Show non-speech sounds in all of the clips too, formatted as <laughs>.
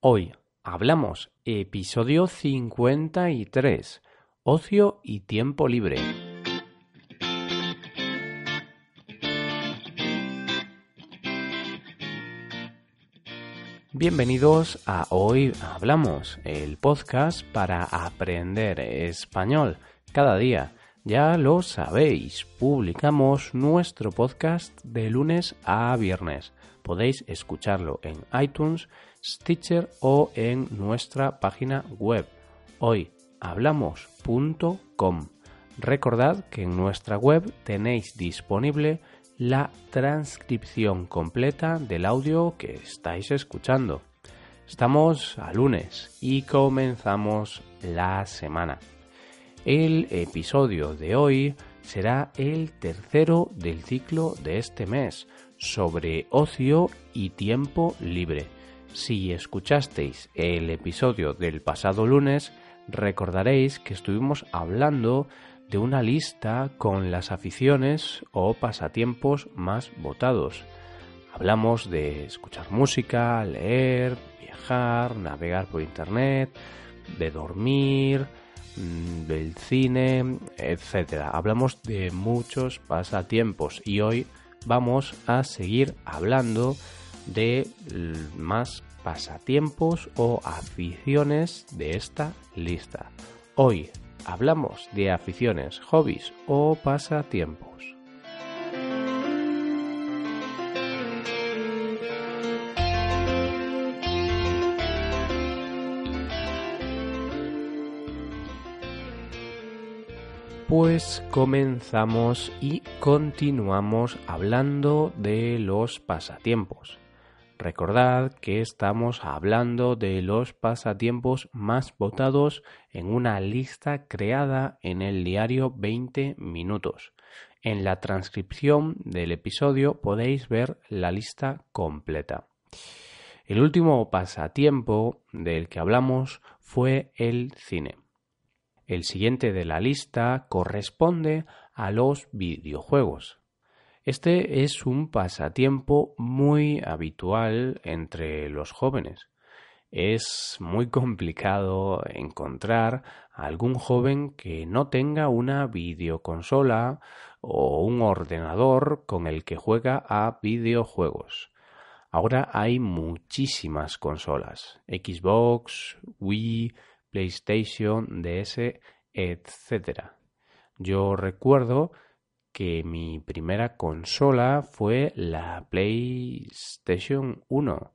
Hoy hablamos episodio 53, ocio y tiempo libre. Bienvenidos a Hoy Hablamos, el podcast para aprender español cada día. Ya lo sabéis, publicamos nuestro podcast de lunes a viernes. Podéis escucharlo en iTunes, Stitcher o en nuestra página web hoyhablamos.com. Recordad que en nuestra web tenéis disponible la transcripción completa del audio que estáis escuchando. Estamos a lunes y comenzamos la semana. El episodio de hoy será el tercero del ciclo de este mes sobre ocio y tiempo libre. Si escuchasteis el episodio del pasado lunes, recordaréis que estuvimos hablando de una lista con las aficiones o pasatiempos más votados. Hablamos de escuchar música, leer, viajar, navegar por internet, de dormir, mm, del cine, etc. Hablamos de muchos pasatiempos y hoy vamos a seguir hablando de más pasatiempos o aficiones de esta lista. Hoy hablamos de aficiones, hobbies o pasatiempos. Pues comenzamos y continuamos hablando de los pasatiempos. Recordad que estamos hablando de los pasatiempos más votados en una lista creada en el diario 20 minutos. En la transcripción del episodio podéis ver la lista completa. El último pasatiempo del que hablamos fue el cine. El siguiente de la lista corresponde a los videojuegos. Este es un pasatiempo muy habitual entre los jóvenes. Es muy <laughs> complicado encontrar a algún joven que no tenga una videoconsola o un ordenador con el que juega a videojuegos. Ahora hay muchísimas consolas, Xbox, Wii, PlayStation, DS, etc. Yo recuerdo que mi primera consola fue la PlayStation 1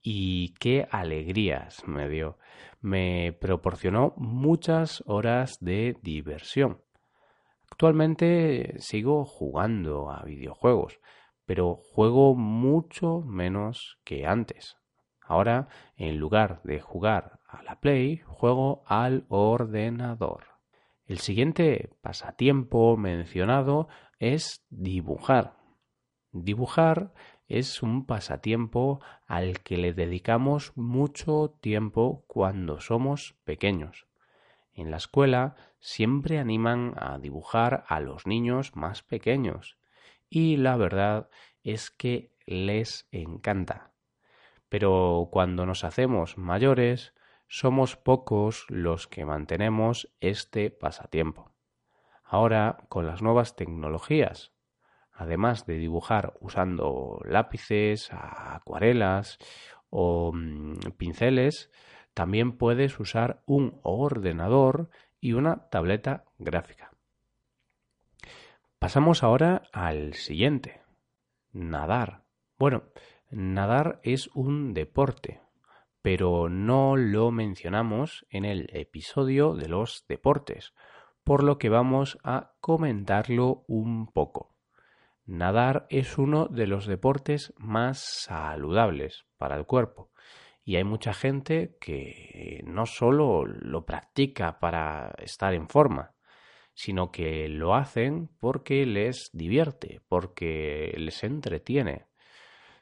y qué alegrías me dio. Me proporcionó muchas horas de diversión. Actualmente sigo jugando a videojuegos, pero juego mucho menos que antes. Ahora, en lugar de jugar a la Play, juego al ordenador. El siguiente pasatiempo mencionado es dibujar. Dibujar es un pasatiempo al que le dedicamos mucho tiempo cuando somos pequeños. En la escuela siempre animan a dibujar a los niños más pequeños y la verdad es que les encanta. Pero cuando nos hacemos mayores somos pocos los que mantenemos este pasatiempo. Ahora, con las nuevas tecnologías, además de dibujar usando lápices, acuarelas o mm, pinceles, también puedes usar un ordenador y una tableta gráfica. Pasamos ahora al siguiente, nadar. Bueno, nadar es un deporte, pero no lo mencionamos en el episodio de los deportes, por lo que vamos a comentarlo un poco. Nadar es uno de los deportes más saludables para el cuerpo y hay mucha gente que no solo lo practica para estar en forma, sino que lo hacen porque les divierte, porque les entretiene.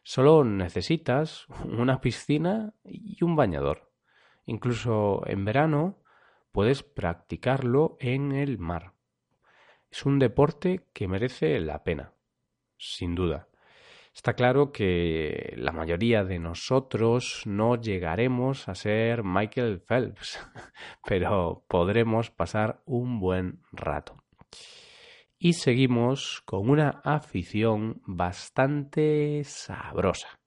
Solo necesitas una piscina y un bañador. Incluso en verano puedes practicarlo en el mar. Es un deporte que merece la pena, sin duda. Está claro que la mayoría de nosotros no llegaremos a ser Michael Phelps, <laughs> pero podremos pasar un buen rato. Y seguimos con una afición bastante sabrosa.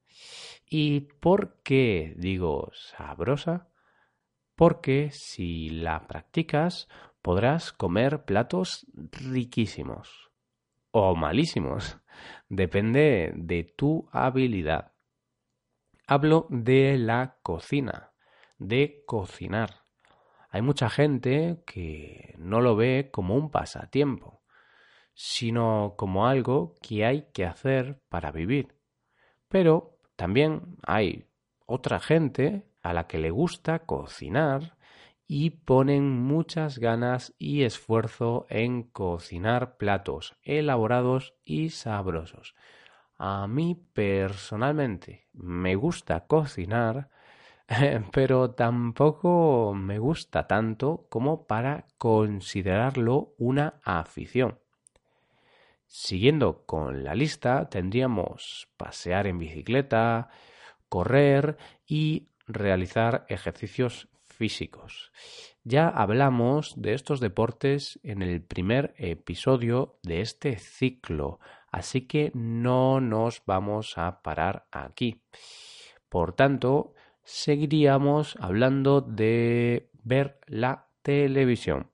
¿Y por qué digo sabrosa? Porque si la practicas podrás comer platos riquísimos o malísimos. <laughs> Depende de tu habilidad. Hablo de la cocina, de cocinar. Hay mucha gente que no lo ve como un pasatiempo, sino como algo que hay que hacer para vivir. Pero también hay otra gente a la que le gusta cocinar y ponen muchas ganas y esfuerzo en cocinar platos elaborados y sabrosos. A mí personalmente me gusta cocinar, <laughs> pero tampoco me gusta tanto como para considerarlo una afición. Siguiendo con la lista, tendríamos pasear en bicicleta, correr y realizar ejercicios físicos. Ya hablamos de estos deportes en el primer episodio de este ciclo, así que no nos vamos a parar aquí. Por tanto, seguiríamos hablando de ver la televisión.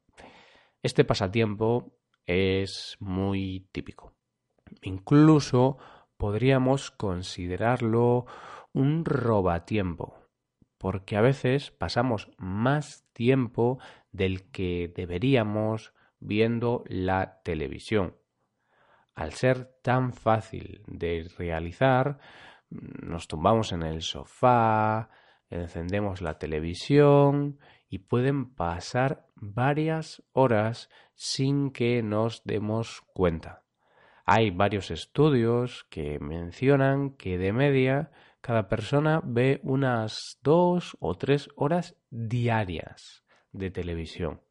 Este pasatiempo es muy típico. Incluso podríamos considerarlo un robatiempo porque a veces pasamos más tiempo del que deberíamos viendo la televisión. Al ser tan fácil de realizar, nos tumbamos en el sofá, encendemos la televisión y pueden pasar varias horas sin que nos demos cuenta. Hay varios estudios que mencionan que de media cada persona ve unas dos o tres horas diarias de televisión.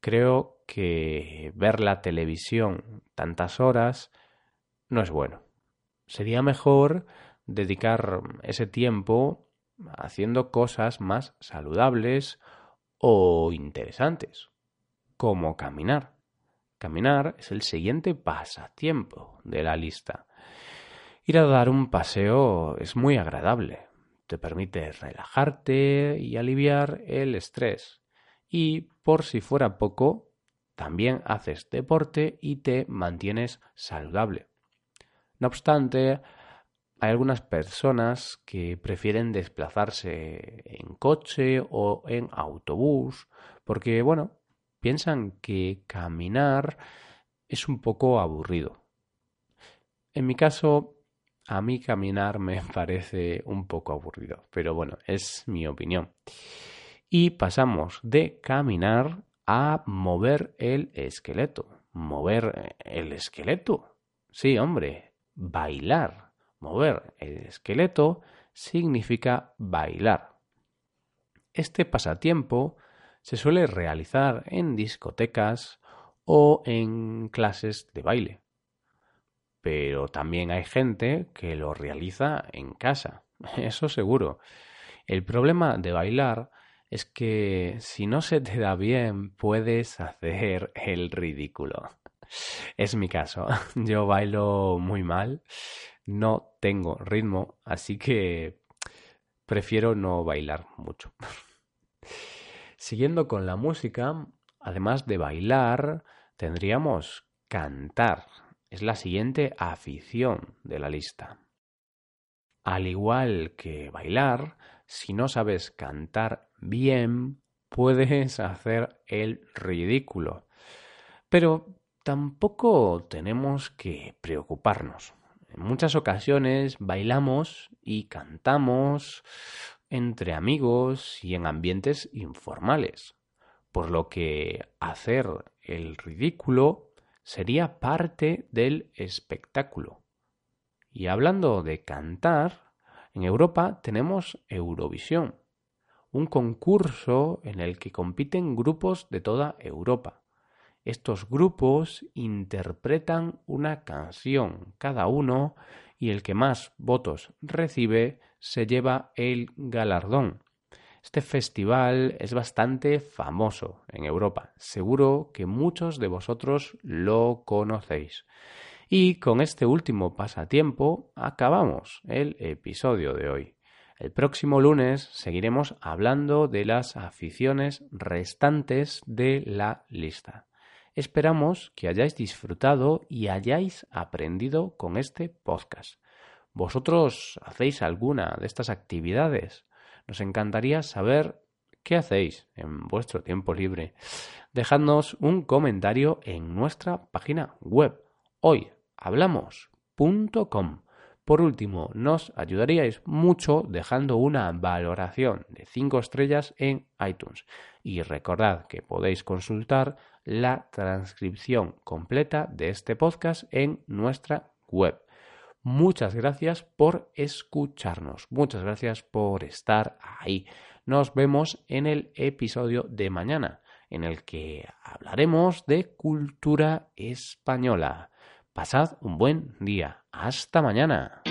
Creo que ver la televisión tantas horas no es bueno. Sería mejor dedicar ese tiempo haciendo cosas más saludables o interesantes, como caminar. Caminar es el siguiente pasatiempo de la lista. Ir a dar un paseo es muy agradable. Te permite relajarte y aliviar el estrés. Y por si fuera poco, también haces deporte y te mantienes saludable. No obstante, hay algunas personas que prefieren desplazarse en coche o en autobús porque, bueno, piensan que caminar es un poco aburrido. En mi caso, a mí caminar me <laughs> parece un poco aburrido, pero bueno, es mi opinión. Y pasamos de caminar a mover el esqueleto. Mover el esqueleto. Sí, hombre, bailar. Mover el esqueleto significa bailar. Este pasatiempo se suele realizar en discotecas o en clases de baile pero también hay gente que lo realiza en casa, <laughs> eso seguro. El problema de bailar es que si no se te da bien puedes hacer el ridículo. Es mi caso, <laughs> yo bailo muy mal, no tengo ritmo, así que prefiero no bailar mucho. <laughs> Siguiendo con la música, además de bailar, tendríamos cantar es la siguiente afición de la lista. Al igual que bailar, si no sabes cantar bien, puedes hacer el ridículo. Pero tampoco tenemos que preocuparnos. En muchas ocasiones bailamos y cantamos entre amigos y en ambientes informales, por lo que hacer el ridículo sería parte del espectáculo. Y hablando de cantar, en Europa tenemos Eurovisión, un concurso en el que compiten grupos de toda Europa. Estos grupos interpretan una canción cada uno y el que más votos recibe se lleva el galardón. Este festival es bastante famoso en Europa. Seguro que muchos de vosotros lo conocéis. Y con este último pasatiempo acabamos el episodio de hoy. El próximo lunes seguiremos hablando de las aficiones restantes de la lista. Esperamos que hayáis disfrutado y hayáis aprendido con este podcast. ¿Vosotros hacéis alguna de estas actividades? Nos encantaría saber qué hacéis en vuestro tiempo libre. Dejadnos un comentario en nuestra página web hoyhablamos.com. Por último, nos ayudaríais mucho dejando una valoración de 5 estrellas en iTunes. Y recordad que podéis consultar la transcripción completa de este podcast en nuestra web. Muchas gracias por escucharnos. Muchas gracias por estar ahí. Nos vemos en el episodio de mañana, en el que hablaremos de cultura española. Pasad un buen día. Hasta mañana.